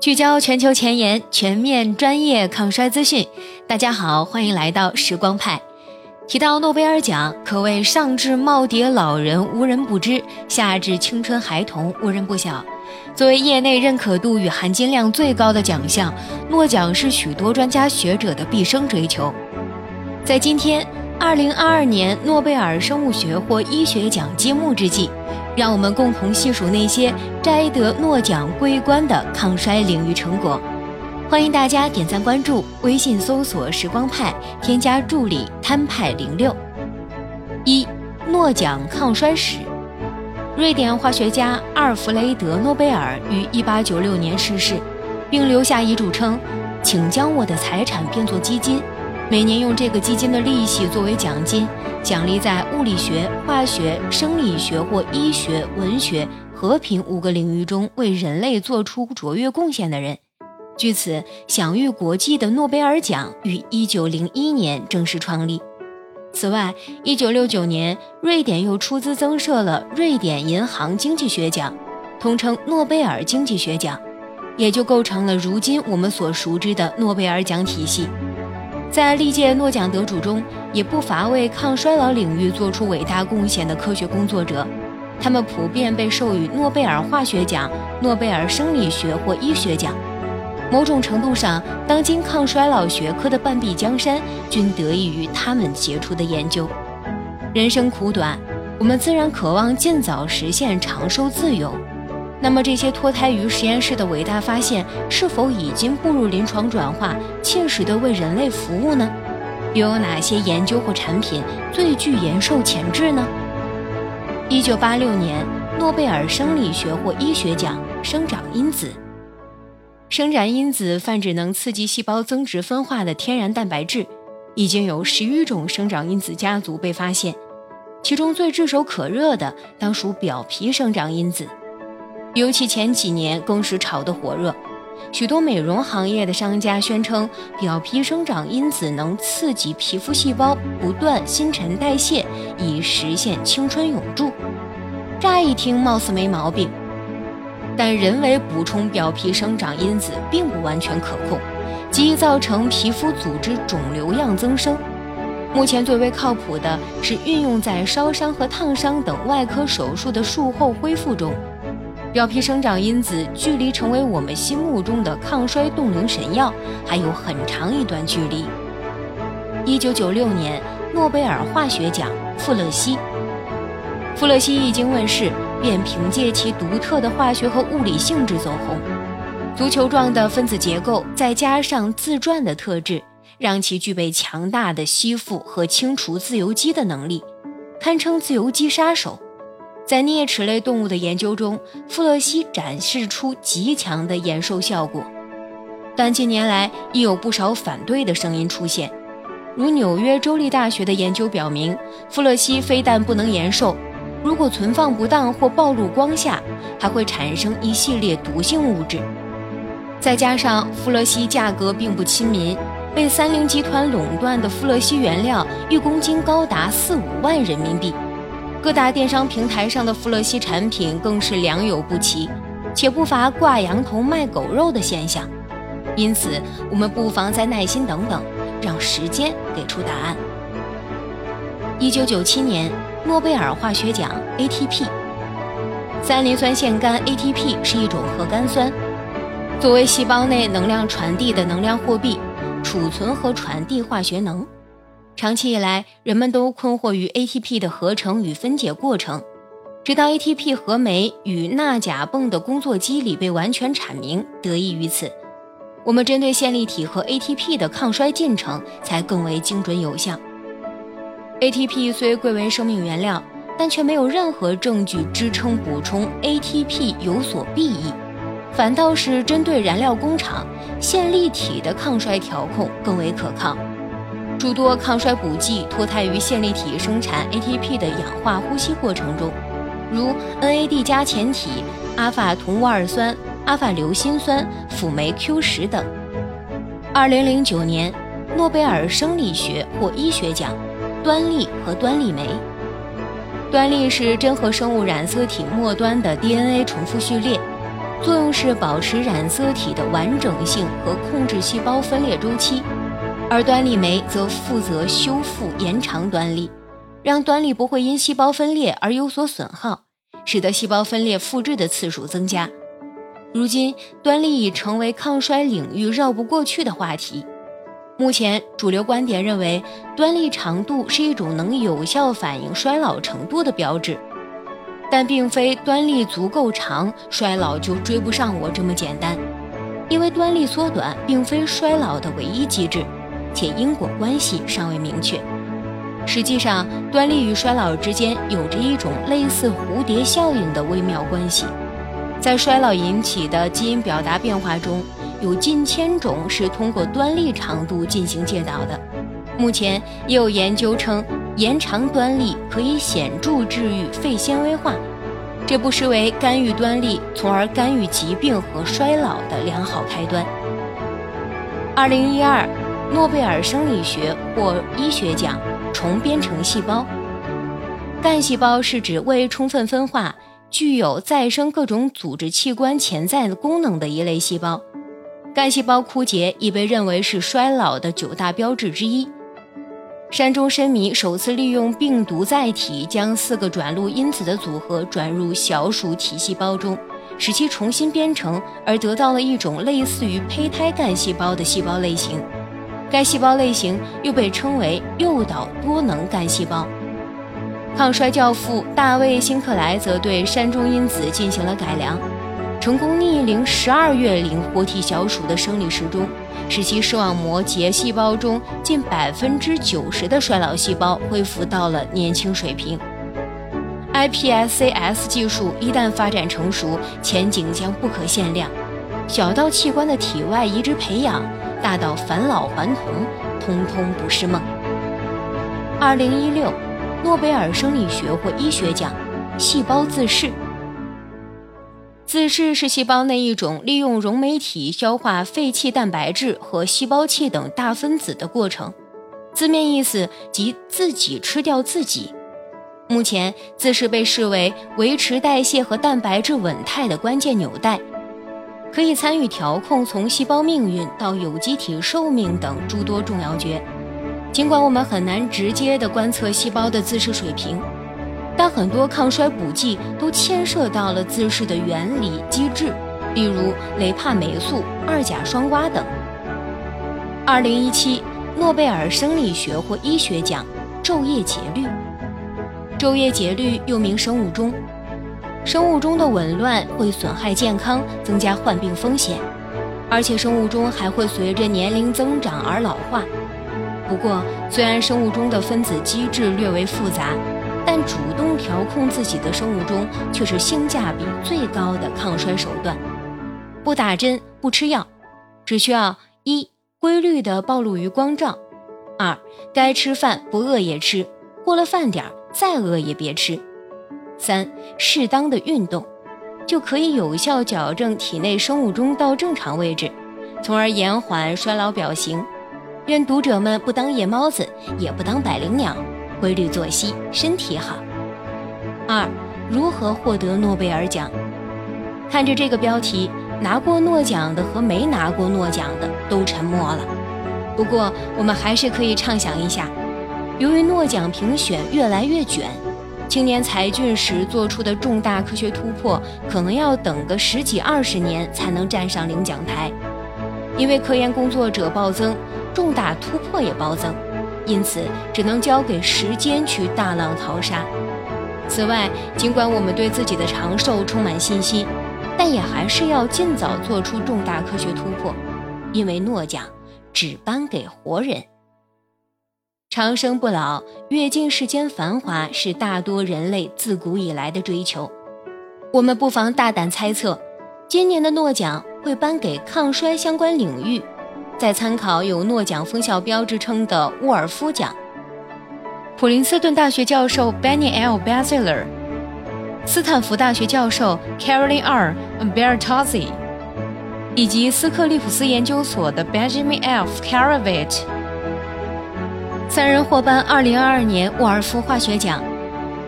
聚焦全球前沿，全面专业抗衰资讯。大家好，欢迎来到时光派。提到诺贝尔奖，可谓上至耄耋老人无人不知，下至青春孩童无人不晓。作为业内认可度与含金量最高的奖项，诺奖是许多专家学者的毕生追求。在今天，二零二二年诺贝尔生物学或医学奖揭幕之际。让我们共同细数那些摘得诺奖桂冠的抗衰领域成果。欢迎大家点赞关注，微信搜索“时光派”，添加助理“摊派零六”。一、诺奖抗衰史。瑞典化学家阿尔弗雷德·诺贝尔于1896年逝世，并留下遗嘱称：“请将我的财产变作基金。”每年用这个基金的利息作为奖金，奖励在物理学、化学、生理学或医学、文学、和平五个领域中为人类做出卓越贡献的人。据此，享誉国际的诺贝尔奖于1901年正式创立。此外，1969年，瑞典又出资增设了瑞典银行经济学奖，统称诺贝尔经济学奖，也就构成了如今我们所熟知的诺贝尔奖体系。在历届诺奖得主中，也不乏为抗衰老领域做出伟大贡献的科学工作者，他们普遍被授予诺贝尔化学奖、诺贝尔生理学或医学奖。某种程度上，当今抗衰老学科的半壁江山均得益于他们杰出的研究。人生苦短，我们自然渴望尽早实现长寿自由。那么这些脱胎于实验室的伟大发现，是否已经步入临床转化，切实的为人类服务呢？又有哪些研究或产品最具延寿潜质呢？一九八六年，诺贝尔生理学或医学奖生长因子。生长因子泛指能刺激细胞增殖分化的天然蛋白质，已经有十余种生长因子家族被发现，其中最炙手可热的当属表皮生长因子。尤其前几年更是炒得火热，许多美容行业的商家宣称表皮生长因子能刺激皮肤细胞不断新陈代谢，以实现青春永驻。乍一听貌似没毛病，但人为补充表皮生长因子并不完全可控，极易造成皮肤组织肿瘤样增生。目前最为靠谱的是运用在烧伤和烫伤等外科手术的术后恢复中。表皮生长因子距离成为我们心目中的抗衰冻龄神药还有很长一段距离。一九九六年，诺贝尔化学奖富勒烯。富勒烯一经问世，便凭借其独特的化学和物理性质走红。足球状的分子结构，再加上自转的特质，让其具备强大的吸附和清除自由基的能力，堪称自由基杀手。在啮齿类动物的研究中，富勒烯展示出极强的延寿效果，但近年来亦有不少反对的声音出现。如纽约州立大学的研究表明，富勒烯非但不能延寿，如果存放不当或暴露光下，还会产生一系列毒性物质。再加上富勒烯价格并不亲民，被三菱集团垄断的富勒烯原料一公斤高达四五万人民币。各大电商平台上的富勒烯产品更是良莠不齐，且不乏挂羊头卖狗肉的现象。因此，我们不妨再耐心等等，让时间给出答案。一九九七年，诺贝尔化学奖 ATP。三磷酸腺苷 ATP 是一种核苷酸，作为细胞内能量传递的能量货币，储存和传递化学能。长期以来，人们都困惑于 ATP 的合成与分解过程，直到 ATP 合酶与钠钾泵的工作机理被完全阐明，得益于此，我们针对线粒体和 ATP 的抗衰进程才更为精准有效。ATP 虽贵为生命原料，但却没有任何证据支撑补充 ATP 有所裨益，反倒是针对燃料工厂线粒体的抗衰调控更为可靠。诸多抗衰补剂脱胎于线粒体生产 ATP 的氧化呼吸过程中，如 NAD 加前体、阿法酮戊二酸、阿法硫辛酸、辅酶 Q 十等。二零零九年，诺贝尔生理学或医学奖，端粒和端粒酶。端粒是真核生物染色体末端的 DNA 重复序列，作用是保持染色体的完整性和控制细胞分裂周期，而端粒酶则负责修复、延长端粒，让端粒不会因细胞分裂而有所损耗，使得细胞分裂复制的次数增加。如今，端粒已成为抗衰领域绕不过去的话题。目前，主流观点认为，端粒长度是一种能有效反映衰老程度的标志。但并非端粒足够长，衰老就追不上我这么简单。因为端粒缩短并非衰老的唯一机制，且因果关系尚未明确。实际上，端粒与衰老之间有着一种类似蝴蝶效应的微妙关系。在衰老引起的基因表达变化中，有近千种是通过端粒长度进行介导的。目前也有研究称。延长端粒可以显著治愈肺纤维化，这不失为干预端粒，从而干预疾病和衰老的良好开端。二零一二，诺贝尔生理学或医学奖重编程细胞。干细胞是指未充分分化、具有再生各种组织器官潜在的功能的一类细胞。干细胞枯竭已被认为是衰老的九大标志之一。山中深迷首次利用病毒载体将四个转录因子的组合转入小鼠体细胞中，使其重新编程，而得到了一种类似于胚胎干细胞的细胞类型。该细胞类型又被称为诱导多能干细胞。抗衰教父大卫·辛克莱则对山中因子进行了改良，成功逆龄十二月龄活体小鼠的生理时钟。使其视网膜结细胞中近百分之九十的衰老细胞恢复到了年轻水平。iPSCs 技术一旦发展成熟，前景将不可限量。小到器官的体外移植培养，大到返老还童，通通不是梦。二零一六，诺贝尔生理学或医学奖，细胞自噬。自噬是细胞内一种利用溶酶体消化废弃蛋白质和细胞器等大分子的过程，字面意思即自己吃掉自己。目前，自噬被视为维持代谢和蛋白质稳态的关键纽带，可以参与调控从细胞命运到有机体寿命等诸多重要角。尽管我们很难直接的观测细胞的自噬水平。但很多抗衰补剂都牵涉到了自噬的原理机制，例如雷帕霉素、二甲双胍等。二零一七诺贝尔生理学或医学奖昼夜节律。昼夜节律又名生物钟，生物钟的紊乱会损害健康，增加患病风险，而且生物钟还会随着年龄增长而老化。不过，虽然生物钟的分子机制略为复杂。但主动调控自己的生物钟却是性价比最高的抗衰手段。不打针，不吃药，只需要一规律的暴露于光照；二该吃饭不饿也吃，过了饭点儿再饿也别吃；三适当的运动，就可以有效矫正体内生物钟到正常位置，从而延缓衰老表型。愿读者们不当夜猫子，也不当百灵鸟。规律作息，身体好。二，如何获得诺贝尔奖？看着这个标题，拿过诺奖的和没拿过诺奖的都沉默了。不过，我们还是可以畅想一下：由于诺奖评选越来越卷，青年才俊时做出的重大科学突破，可能要等个十几二十年才能站上领奖台。因为科研工作者暴增，重大突破也暴增。因此，只能交给时间去大浪淘沙。此外，尽管我们对自己的长寿充满信心，但也还是要尽早做出重大科学突破，因为诺奖只颁给活人。长生不老，阅尽世间繁华，是大多人类自古以来的追求。我们不妨大胆猜测，今年的诺奖会颁给抗衰相关领域。再参考有诺奖封校标志称的沃尔夫奖，普林斯顿大学教授 Benny L. Basiler，斯坦福大学教授 Caroline R. Bertozzi，以及斯克利普斯研究所的 Benjamin F. Caravit，三人获颁2022年沃尔夫化学奖。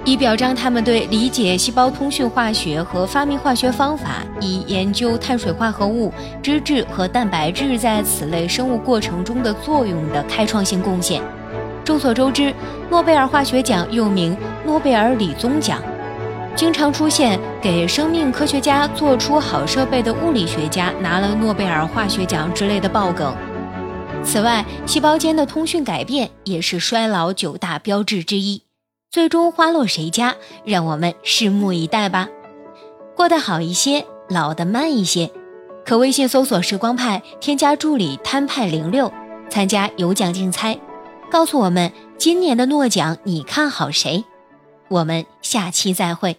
以表彰他们对理解细胞通讯化学和发明化学方法，以研究碳水化合物、脂质和蛋白质在此类生物过程中的作用的开创性贡献。众所周知，诺贝尔化学奖又名诺贝尔理综奖，经常出现给生命科学家做出好设备的物理学家拿了诺贝尔化学奖之类的爆梗。此外，细胞间的通讯改变也是衰老九大标志之一。最终花落谁家？让我们拭目以待吧。过得好一些，老得慢一些。可微信搜索“时光派”，添加助理“摊派零六”，参加有奖竞猜，告诉我们今年的诺奖你看好谁？我们下期再会。